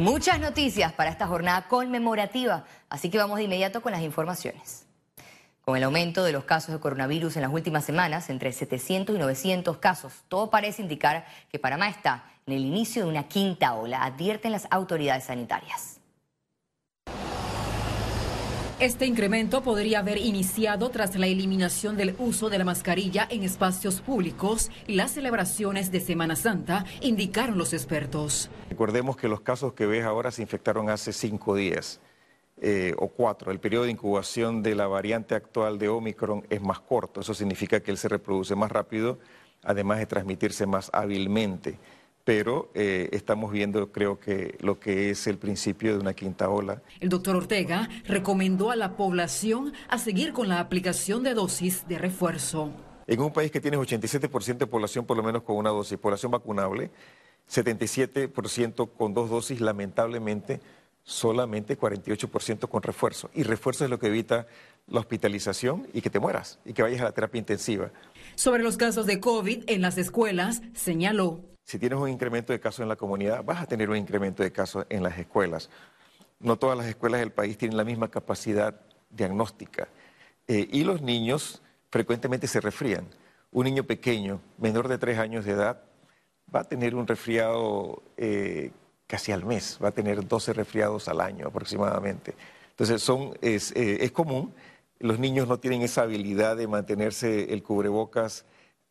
Muchas noticias para esta jornada conmemorativa, así que vamos de inmediato con las informaciones. Con el aumento de los casos de coronavirus en las últimas semanas, entre 700 y 900 casos, todo parece indicar que Panamá está en el inicio de una quinta ola, advierten las autoridades sanitarias. Este incremento podría haber iniciado tras la eliminación del uso de la mascarilla en espacios públicos y las celebraciones de Semana Santa, indicaron los expertos. Recordemos que los casos que ves ahora se infectaron hace cinco días eh, o cuatro. El periodo de incubación de la variante actual de Omicron es más corto. Eso significa que él se reproduce más rápido, además de transmitirse más hábilmente pero eh, estamos viendo, creo que, lo que es el principio de una quinta ola. El doctor Ortega recomendó a la población a seguir con la aplicación de dosis de refuerzo. En un país que tiene 87% de población por lo menos con una dosis, población vacunable, 77% con dos dosis, lamentablemente solamente 48% con refuerzo. Y refuerzo es lo que evita la hospitalización y que te mueras y que vayas a la terapia intensiva. Sobre los casos de COVID en las escuelas, señaló. Si tienes un incremento de casos en la comunidad, vas a tener un incremento de casos en las escuelas. No todas las escuelas del país tienen la misma capacidad diagnóstica. Eh, y los niños frecuentemente se resfrían. Un niño pequeño, menor de tres años de edad, va a tener un resfriado eh, casi al mes, va a tener 12 resfriados al año aproximadamente. Entonces son, es, eh, es común, los niños no tienen esa habilidad de mantenerse el cubrebocas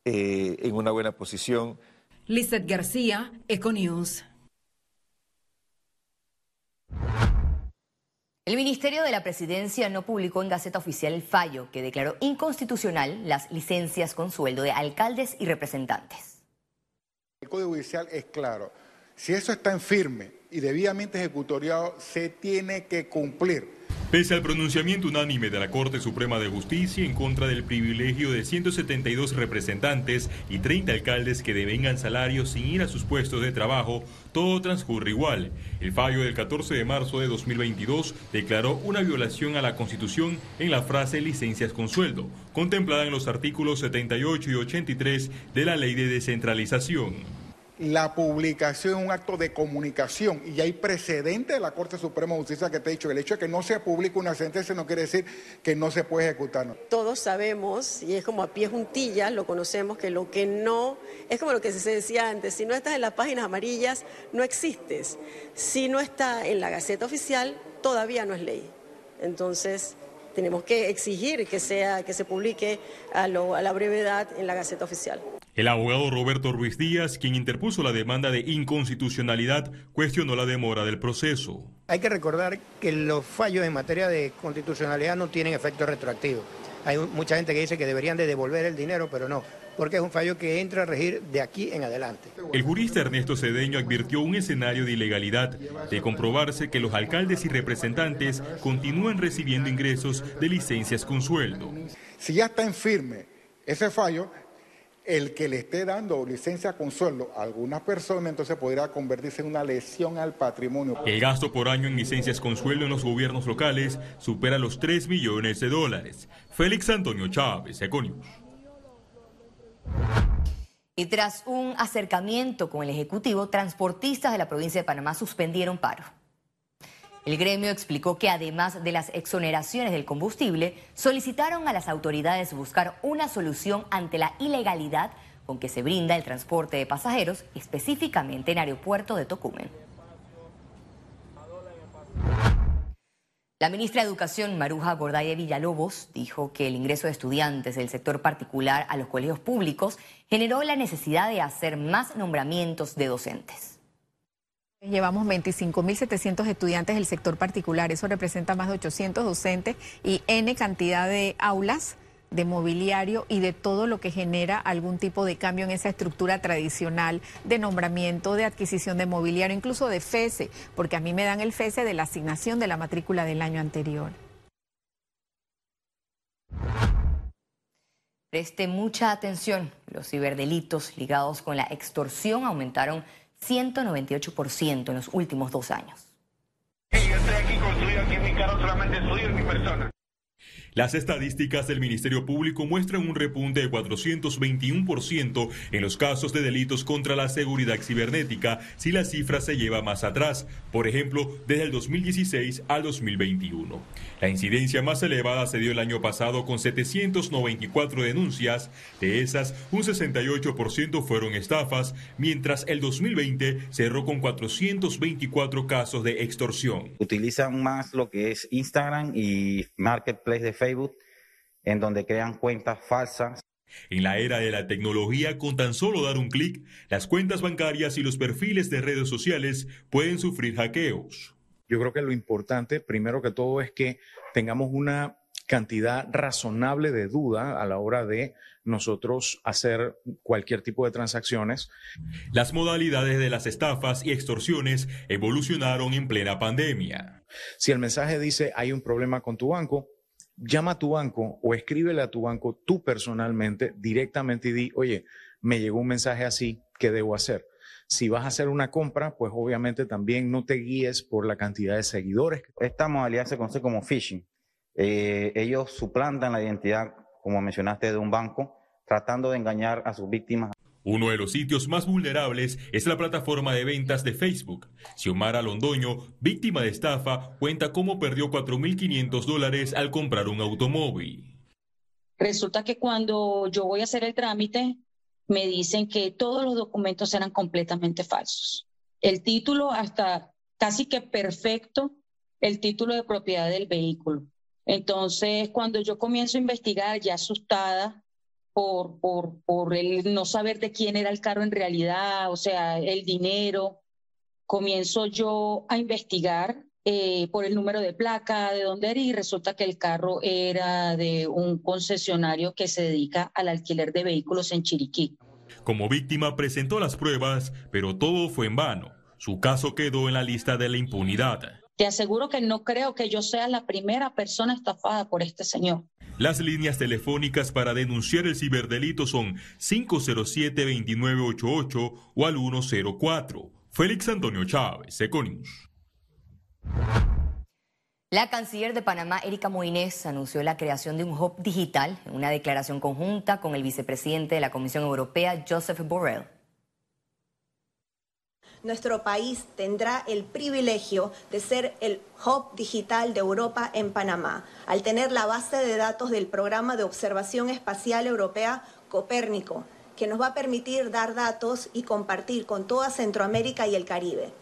eh, en una buena posición. Lizeth García, Econews. El Ministerio de la Presidencia no publicó en Gaceta Oficial el fallo que declaró inconstitucional las licencias con sueldo de alcaldes y representantes. El Código Judicial es claro si eso está en firme y debidamente ejecutoriado, se tiene que cumplir. Pese al pronunciamiento unánime de la Corte Suprema de Justicia en contra del privilegio de 172 representantes y 30 alcaldes que devengan salarios sin ir a sus puestos de trabajo, todo transcurre igual. El fallo del 14 de marzo de 2022 declaró una violación a la Constitución en la frase licencias con sueldo, contemplada en los artículos 78 y 83 de la Ley de Descentralización la publicación es un acto de comunicación y hay precedente de la Corte Suprema de Justicia que te ha dicho, el hecho de que no se publique una sentencia no quiere decir que no se puede ejecutar. Todos sabemos, y es como a pie juntillas, lo conocemos, que lo que no, es como lo que se decía antes, si no estás en las páginas amarillas, no existes. Si no está en la Gaceta Oficial, todavía no es ley. Entonces, tenemos que exigir que, sea, que se publique a, a la brevedad en la Gaceta Oficial. El abogado Roberto Ruiz Díaz, quien interpuso la demanda de inconstitucionalidad, cuestionó la demora del proceso. Hay que recordar que los fallos en materia de constitucionalidad no tienen efecto retroactivo. Hay mucha gente que dice que deberían de devolver el dinero, pero no, porque es un fallo que entra a regir de aquí en adelante. El jurista Ernesto Cedeño advirtió un escenario de ilegalidad de comprobarse que los alcaldes y representantes continúan recibiendo ingresos de licencias con sueldo. Si ya está en firme ese fallo, el que le esté dando licencia con sueldo a alguna persona, entonces podría convertirse en una lesión al patrimonio. El gasto por año en licencias con sueldo en los gobiernos locales supera los 3 millones de dólares. Félix Antonio Chávez, Econius. Y tras un acercamiento con el Ejecutivo, transportistas de la provincia de Panamá suspendieron paro. El gremio explicó que además de las exoneraciones del combustible, solicitaron a las autoridades buscar una solución ante la ilegalidad con que se brinda el transporte de pasajeros, específicamente en aeropuerto de Tocumen. La ministra de Educación, Maruja Gordaya Villalobos, dijo que el ingreso de estudiantes del sector particular a los colegios públicos generó la necesidad de hacer más nombramientos de docentes. Llevamos 25.700 estudiantes del sector particular, eso representa más de 800 docentes y N cantidad de aulas de mobiliario y de todo lo que genera algún tipo de cambio en esa estructura tradicional de nombramiento, de adquisición de mobiliario, incluso de FESE, porque a mí me dan el FESE de la asignación de la matrícula del año anterior. Preste mucha atención, los ciberdelitos ligados con la extorsión aumentaron 198% en los últimos dos años. Hey, yo estoy aquí construido aquí en mi carro, solamente en mi persona. Las estadísticas del Ministerio Público muestran un repunte de 421% en los casos de delitos contra la seguridad cibernética si la cifra se lleva más atrás, por ejemplo, desde el 2016 al 2021. La incidencia más elevada se dio el año pasado con 794 denuncias, de esas un 68% fueron estafas, mientras el 2020 cerró con 424 casos de extorsión. Utilizan más lo que es Instagram y Marketplace de Facebook, en donde crean cuentas falsas. En la era de la tecnología, con tan solo dar un clic, las cuentas bancarias y los perfiles de redes sociales pueden sufrir hackeos. Yo creo que lo importante, primero que todo, es que tengamos una cantidad razonable de duda a la hora de nosotros hacer cualquier tipo de transacciones. Las modalidades de las estafas y extorsiones evolucionaron en plena pandemia. Si el mensaje dice hay un problema con tu banco, llama a tu banco o escríbele a tu banco tú personalmente directamente y di, oye, me llegó un mensaje así, ¿qué debo hacer? Si vas a hacer una compra, pues obviamente también no te guíes por la cantidad de seguidores. Esta modalidad se conoce como phishing. Eh, ellos suplantan la identidad, como mencionaste, de un banco, tratando de engañar a sus víctimas. Uno de los sitios más vulnerables es la plataforma de ventas de Facebook. Xiomara Londoño, víctima de estafa, cuenta cómo perdió 4.500 dólares al comprar un automóvil. Resulta que cuando yo voy a hacer el trámite, me dicen que todos los documentos eran completamente falsos. El título hasta casi que perfecto, el título de propiedad del vehículo. Entonces, cuando yo comienzo a investigar, ya asustada por, por, por el no saber de quién era el carro en realidad, o sea, el dinero, comienzo yo a investigar eh, por el número de placa, de dónde era, y resulta que el carro era de un concesionario que se dedica al alquiler de vehículos en Chiriquí. Como víctima presentó las pruebas, pero todo fue en vano. Su caso quedó en la lista de la impunidad. Te aseguro que no creo que yo sea la primera persona estafada por este señor. Las líneas telefónicas para denunciar el ciberdelito son 507-2988 o al 104. Félix Antonio Chávez, Econius. La canciller de Panamá, Erika Moines, anunció la creación de un hub digital en una declaración conjunta con el vicepresidente de la Comisión Europea, Joseph Borrell nuestro país tendrá el privilegio de ser el hub digital de Europa en Panamá, al tener la base de datos del programa de observación espacial europea Copérnico, que nos va a permitir dar datos y compartir con toda Centroamérica y el Caribe.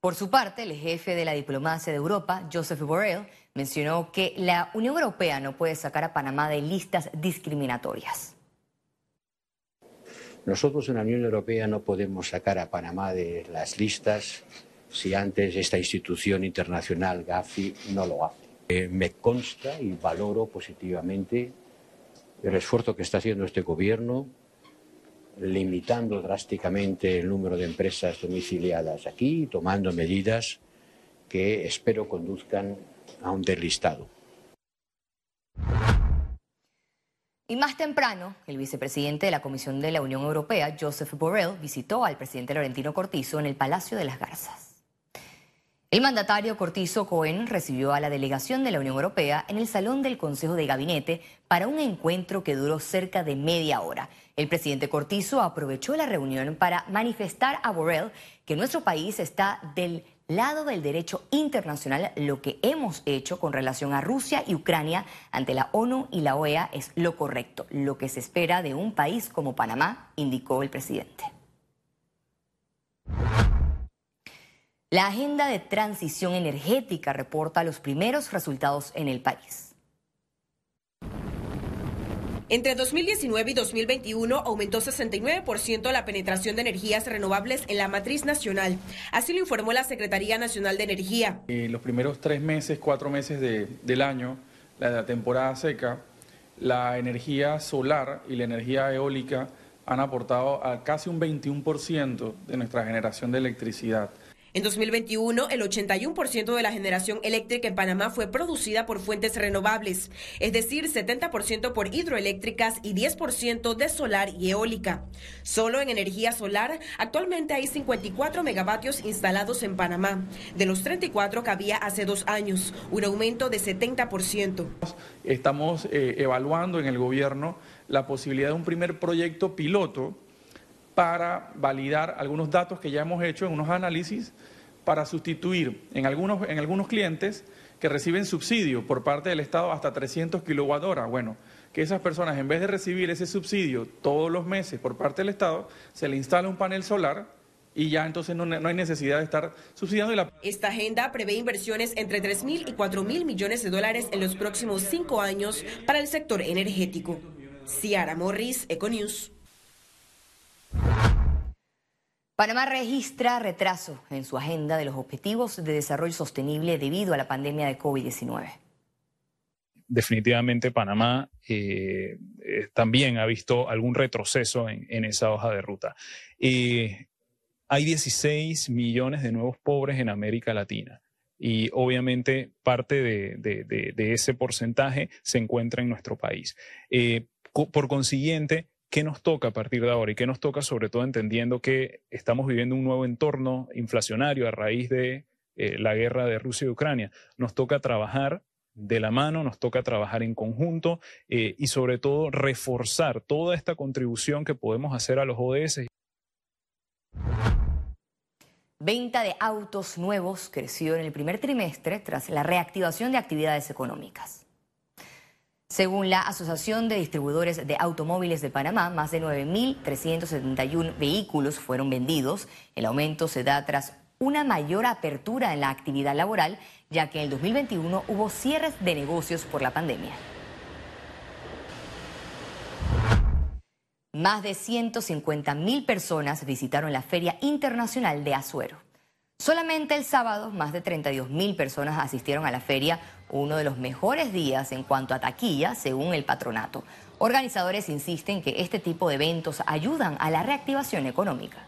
Por su parte, el jefe de la diplomacia de Europa, Joseph Borrell, mencionó que la Unión Europea no puede sacar a Panamá de listas discriminatorias. Nosotros en la Unión Europea no podemos sacar a Panamá de las listas si antes esta institución internacional, GAFI, no lo hace. Eh, me consta y valoro positivamente el esfuerzo que está haciendo este gobierno limitando drásticamente el número de empresas domiciliadas aquí, tomando medidas que espero conduzcan a un deslistado. Y más temprano, el vicepresidente de la Comisión de la Unión Europea, Joseph Borrell, visitó al presidente Laurentino Cortizo en el Palacio de las Garzas. El mandatario Cortizo Cohen recibió a la delegación de la Unión Europea en el Salón del Consejo de Gabinete para un encuentro que duró cerca de media hora. El presidente Cortizo aprovechó la reunión para manifestar a Borrell que nuestro país está del lado del derecho internacional, lo que hemos hecho con relación a Rusia y Ucrania ante la ONU y la OEA es lo correcto, lo que se espera de un país como Panamá, indicó el presidente. La agenda de transición energética reporta los primeros resultados en el país. Entre 2019 y 2021 aumentó 69% la penetración de energías renovables en la matriz nacional. Así lo informó la Secretaría Nacional de Energía. En los primeros tres meses, cuatro meses del año, la temporada seca, la energía solar y la energía eólica han aportado a casi un 21% de nuestra generación de electricidad. En 2021, el 81% de la generación eléctrica en Panamá fue producida por fuentes renovables, es decir, 70% por hidroeléctricas y 10% de solar y eólica. Solo en energía solar, actualmente hay 54 megavatios instalados en Panamá, de los 34 que había hace dos años, un aumento de 70%. Estamos eh, evaluando en el gobierno la posibilidad de un primer proyecto piloto para validar algunos datos que ya hemos hecho en unos análisis para sustituir en algunos, en algunos clientes que reciben subsidio por parte del Estado hasta 300 kilowatt. Bueno, que esas personas en vez de recibir ese subsidio todos los meses por parte del Estado, se le instala un panel solar y ya entonces no, no hay necesidad de estar subsidiando. La... Esta agenda prevé inversiones entre 3 mil y 4 mil millones de dólares en los próximos cinco años para el sector energético. Ciara Morris, Econews. Panamá registra retraso en su agenda de los objetivos de desarrollo sostenible debido a la pandemia de COVID-19. Definitivamente Panamá eh, eh, también ha visto algún retroceso en, esa hoja de ruta. Eh, hay 16 millones de nuevos pobres en América Latina y obviamente parte de, ese porcentaje se encuentra en nuestro país. por consiguiente, ¿Qué nos toca a partir de ahora? Y qué nos toca sobre todo entendiendo que estamos viviendo un nuevo entorno inflacionario a raíz de eh, la guerra de Rusia y Ucrania. Nos toca trabajar de la mano, nos toca trabajar en conjunto eh, y sobre todo reforzar toda esta contribución que podemos hacer a los ODS. Venta de autos nuevos creció en el primer trimestre tras la reactivación de actividades económicas. Según la Asociación de Distribuidores de Automóviles de Panamá, más de 9.371 vehículos fueron vendidos. El aumento se da tras una mayor apertura en la actividad laboral, ya que en el 2021 hubo cierres de negocios por la pandemia. Más de 150.000 personas visitaron la Feria Internacional de Azuero. Solamente el sábado, más de 32.000 personas asistieron a la feria, uno de los mejores días en cuanto a taquilla, según el patronato. Organizadores insisten que este tipo de eventos ayudan a la reactivación económica.